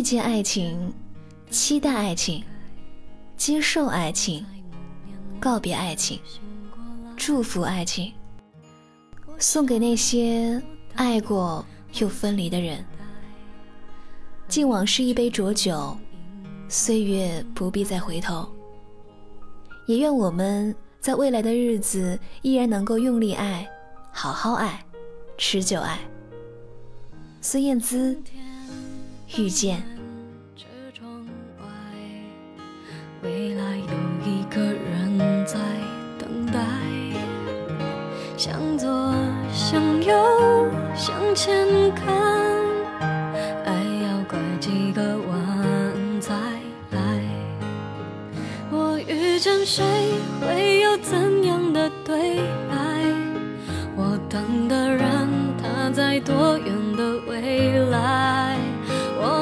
遇见爱情，期待爱情，接受爱情，告别爱情，祝福爱情，送给那些爱过又分离的人。敬往事一杯浊酒，岁月不必再回头。也愿我们在未来的日子依然能够用力爱，好好爱，持久爱。孙燕姿。遇见。车窗外，未来有一个人在等待。向左，向右，向前看，爱要拐几个弯才来。我遇见谁，会有怎样的对白？我等的人，他在多远的未来？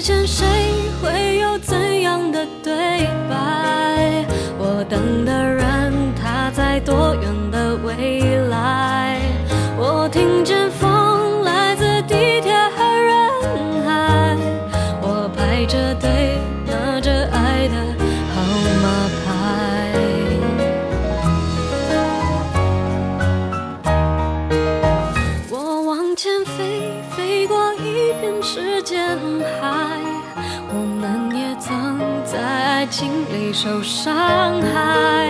多受伤害。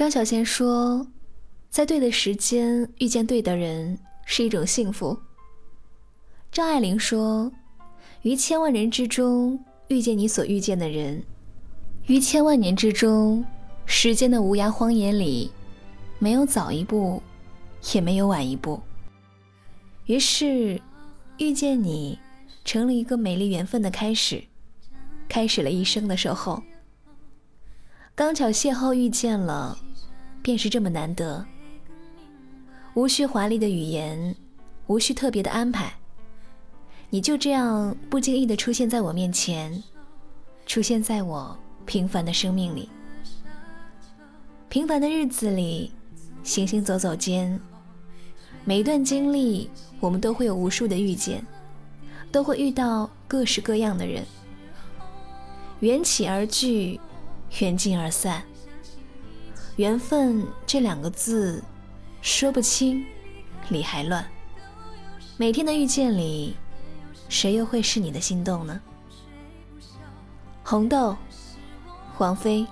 张小娴说：“在对的时间遇见对的人是一种幸福。”张爱玲说：“于千万人之中遇见你所遇见的人，于千万年之中，时间的无涯荒野里，没有早一步，也没有晚一步。于是，遇见你，成了一个美丽缘分的开始，开始了一生的守候。刚巧邂逅遇见了。”便是这么难得，无需华丽的语言，无需特别的安排，你就这样不经意的出现在我面前，出现在我平凡的生命里。平凡的日子里，行行走走间，每一段经历，我们都会有无数的遇见，都会遇到各式各样的人。缘起而聚，缘尽而散。缘分这两个字，说不清，理还乱。每天的遇见里，谁又会是你的心动呢？红豆，黄菲。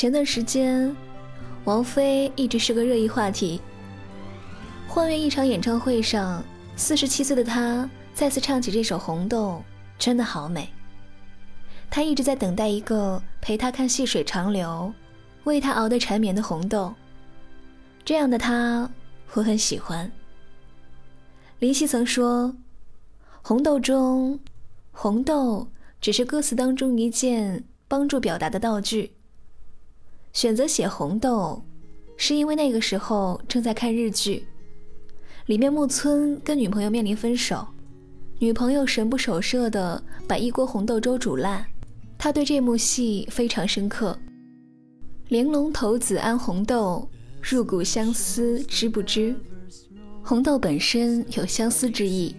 前段时间，王菲一直是个热议话题。换乐一场演唱会上，四十七岁的她再次唱起这首《红豆》，真的好美。她一直在等待一个陪她看细水长流、为她熬得缠绵的红豆。这样的她，我很喜欢。林夕曾说：“红豆中，红豆只是歌词当中一件帮助表达的道具。”选择写红豆，是因为那个时候正在看日剧，里面木村跟女朋友面临分手，女朋友神不守舍的把一锅红豆粥煮烂，他对这幕戏非常深刻。玲珑骰子安红豆，入骨相思知不知？红豆本身有相思之意，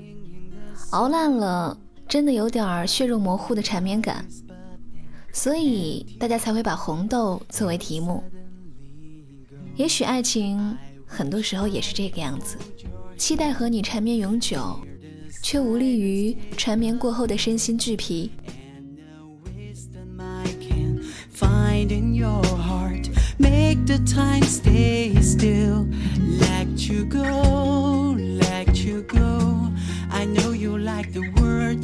熬烂了真的有点血肉模糊的缠绵感。所以大家才会把红豆作为题目。也许爱情很多时候也是这个样子，期待和你缠绵永久，却无力于缠绵过后的身心俱疲。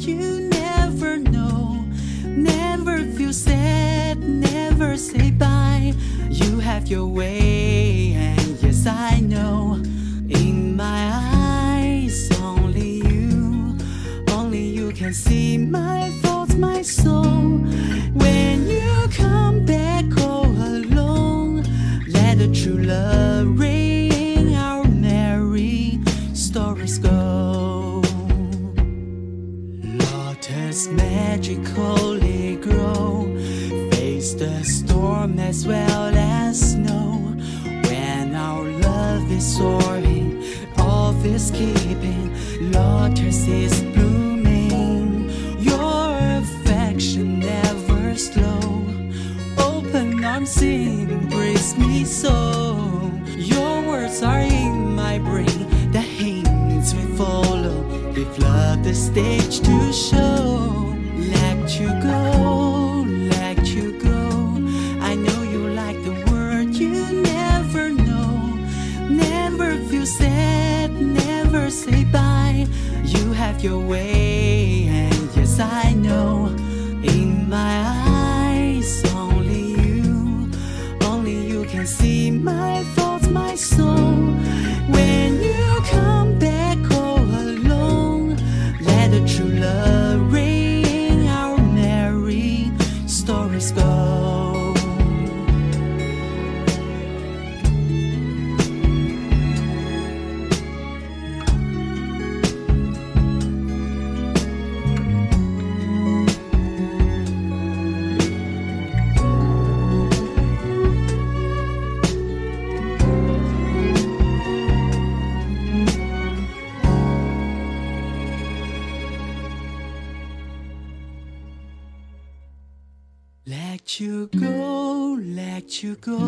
Never know. Never feel sad, never say bye. You have your way, and yes, I know. In my eyes, only you, only you can see my thoughts, my soul. When you magically grow, face the storm as well as snow. When our love is soaring, all is keeping, lotus is blooming. Your affection never slow, open arms embrace me so. Your words are in my brain, the hints we follow. We've loved the stage to show. Your way, and yes, I you go.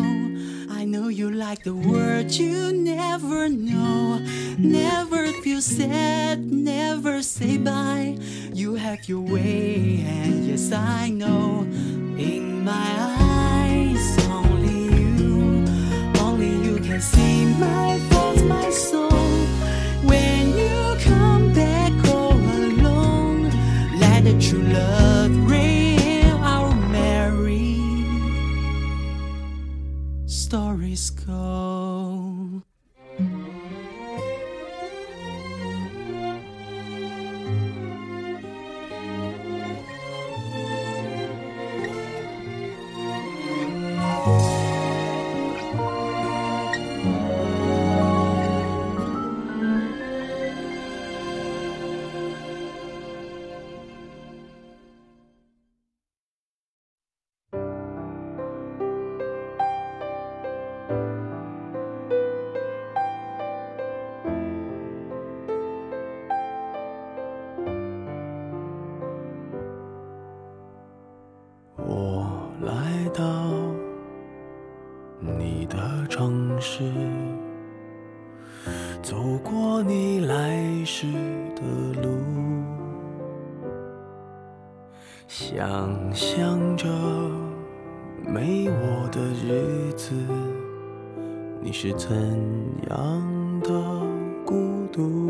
I know you like the words you never know. Never feel sad, never say bye. You have your way, and yes, I know. In my eyes, only you, only you can see 想象着没我的日子，你是怎样的孤独？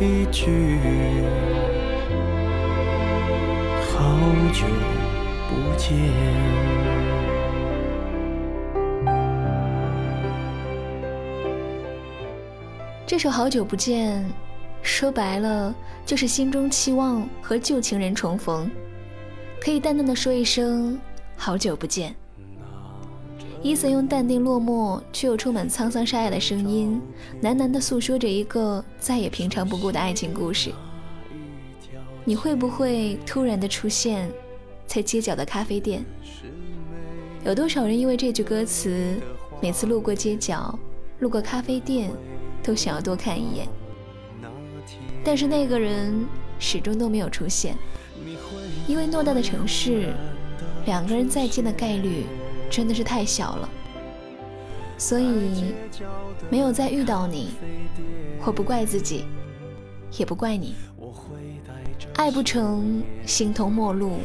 一句，好久不见。这首《好久不见》，说白了就是心中期望和旧情人重逢，可以淡淡的说一声“好久不见”。伊森用淡定落寞却又充满沧桑沙哑的声音，喃喃地诉说着一个再也平常不过的爱情故事。你会不会突然的出现在街角的咖啡店？有多少人因为这句歌词，每次路过街角、路过咖啡店，都想要多看一眼？但是那个人始终都没有出现，因为偌大的城市，两个人再见的概率真的是太小了。所以，没有再遇到你，我不怪自己，也不怪你。爱不成，形同陌路。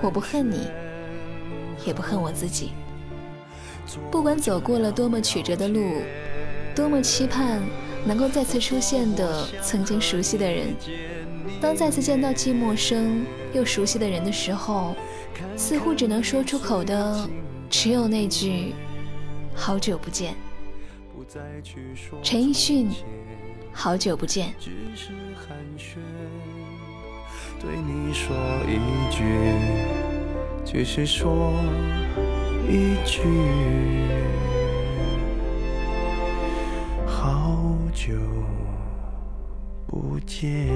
我不恨你，也不恨我自己。不管走过了多么曲折的路，多么期盼能够再次出现的曾经熟悉的人，当再次见到既陌生又熟悉的人的时候，似乎只能说出口的只有那句“好久不见”。陈奕迅，好久不见。对你说一句，只是说一句，好久不见。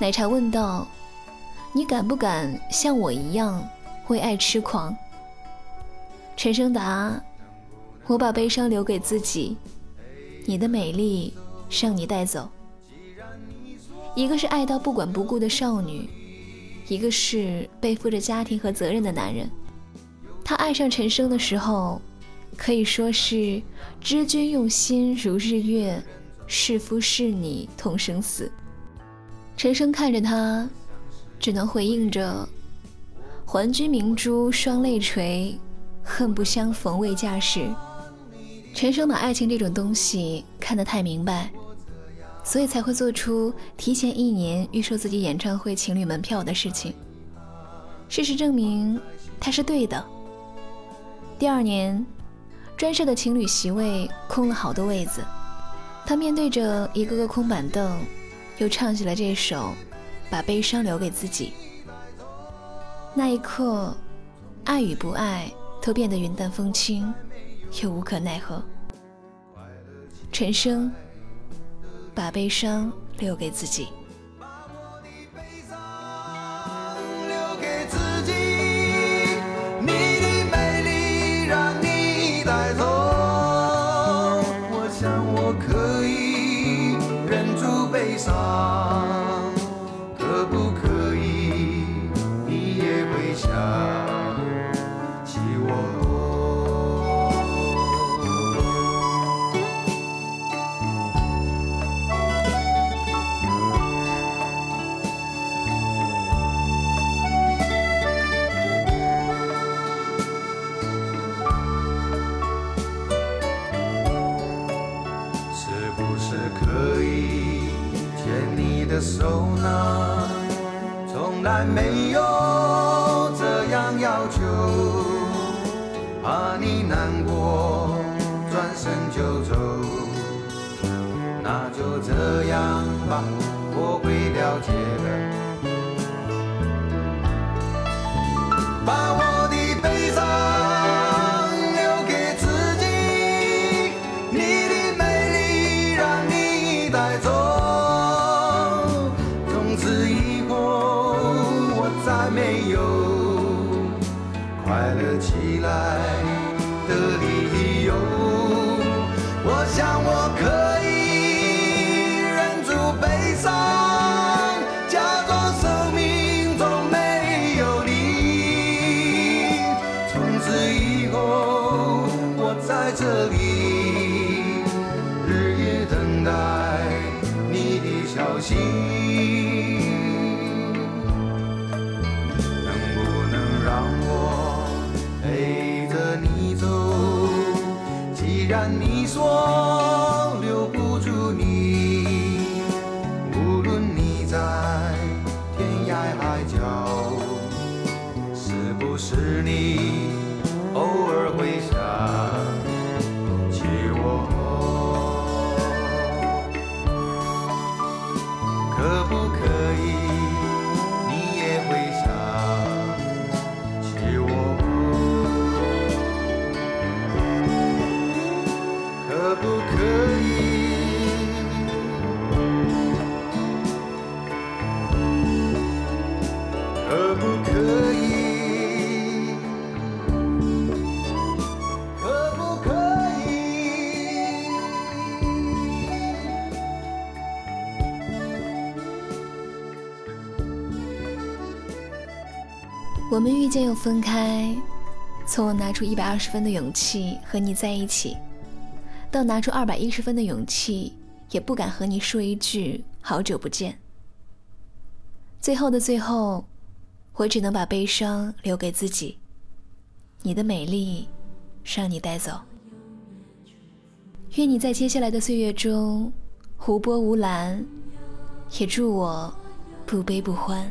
奶茶问道：“你敢不敢像我一样为爱痴狂？”陈升答：“我把悲伤留给自己，你的美丽让你带走。一个是爱到不管不顾的少女，一个是背负着家庭和责任的男人。他爱上陈升的时候，可以说是知君用心如日月，是夫是你同生死。”陈升看着他，只能回应着“还君明珠双泪垂，恨不相逢未嫁时”。陈升把爱情这种东西看得太明白，所以才会做出提前一年预售自己演唱会情侣门票的事情。事实证明，他是对的。第二年，专设的情侣席位空了好多位子，他面对着一个个空板凳。又唱起了这首《把悲伤留给自己》。那一刻，爱与不爱都变得云淡风轻，又无可奈何。陈升，把悲伤留给自己。说留不住你。无论你在天涯海角是不是你我们遇见又分开，从我拿出一百二十分的勇气和你在一起，到拿出二百一十分的勇气，也不敢和你说一句好久不见。最后的最后，我只能把悲伤留给自己，你的美丽，让你带走。愿你在接下来的岁月中，湖波无澜，也祝我不悲不欢。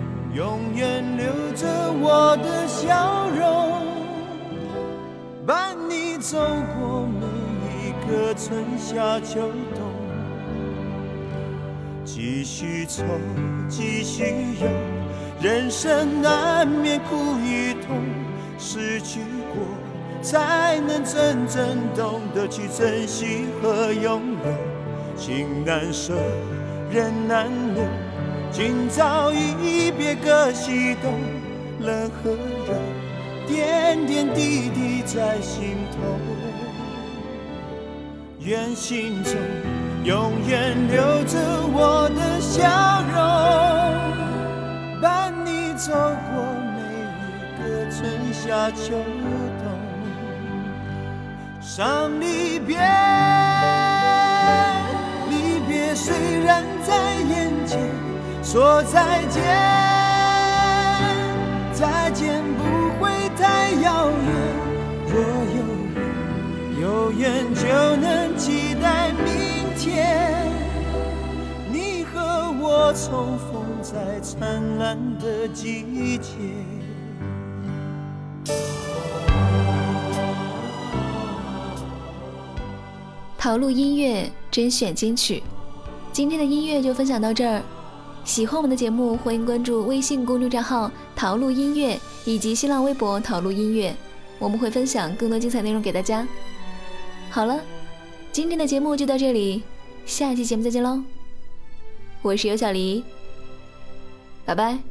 永远留着我的笑容。伴你走过每一个春夏秋冬，继续愁，继续忧，人生难免苦与痛，失去过才能真正懂得去珍惜和拥有。情难舍，人难留，今朝一别各西东，冷和热。点点滴滴在心头，愿心中永远留着我的笑容，伴你走过每一个春夏秋冬。伤离别，离别虽然在，说再见，再见不会。太遥远，若有缘，有缘就能期待明天。你和我重逢在灿烂的季节。陶路音乐甄选金曲，今天的音乐就分享到这儿。喜欢我们的节目，欢迎关注微信公众账号“陶录音乐”以及新浪微博“陶录音乐”，我们会分享更多精彩内容给大家。好了，今天的节目就到这里，下期节目再见喽！我是尤小黎，拜拜。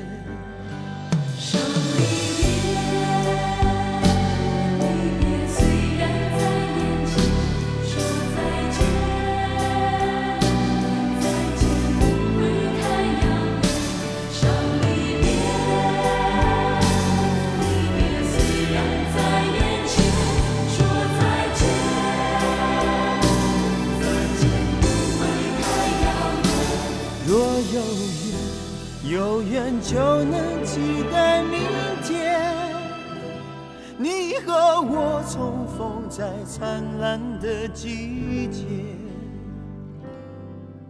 有缘就能期待明天，你和我重逢在灿烂的季节。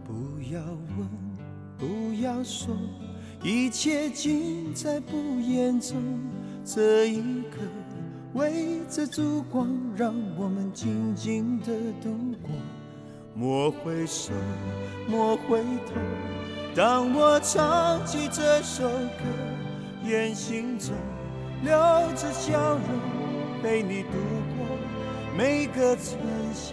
不要问，不要说，一切尽在不言中。这一刻，围着烛光，让我们静静的度过。莫回首，莫回头。当我唱起这首歌，愿心中留着笑容，陪你度过每个春夏。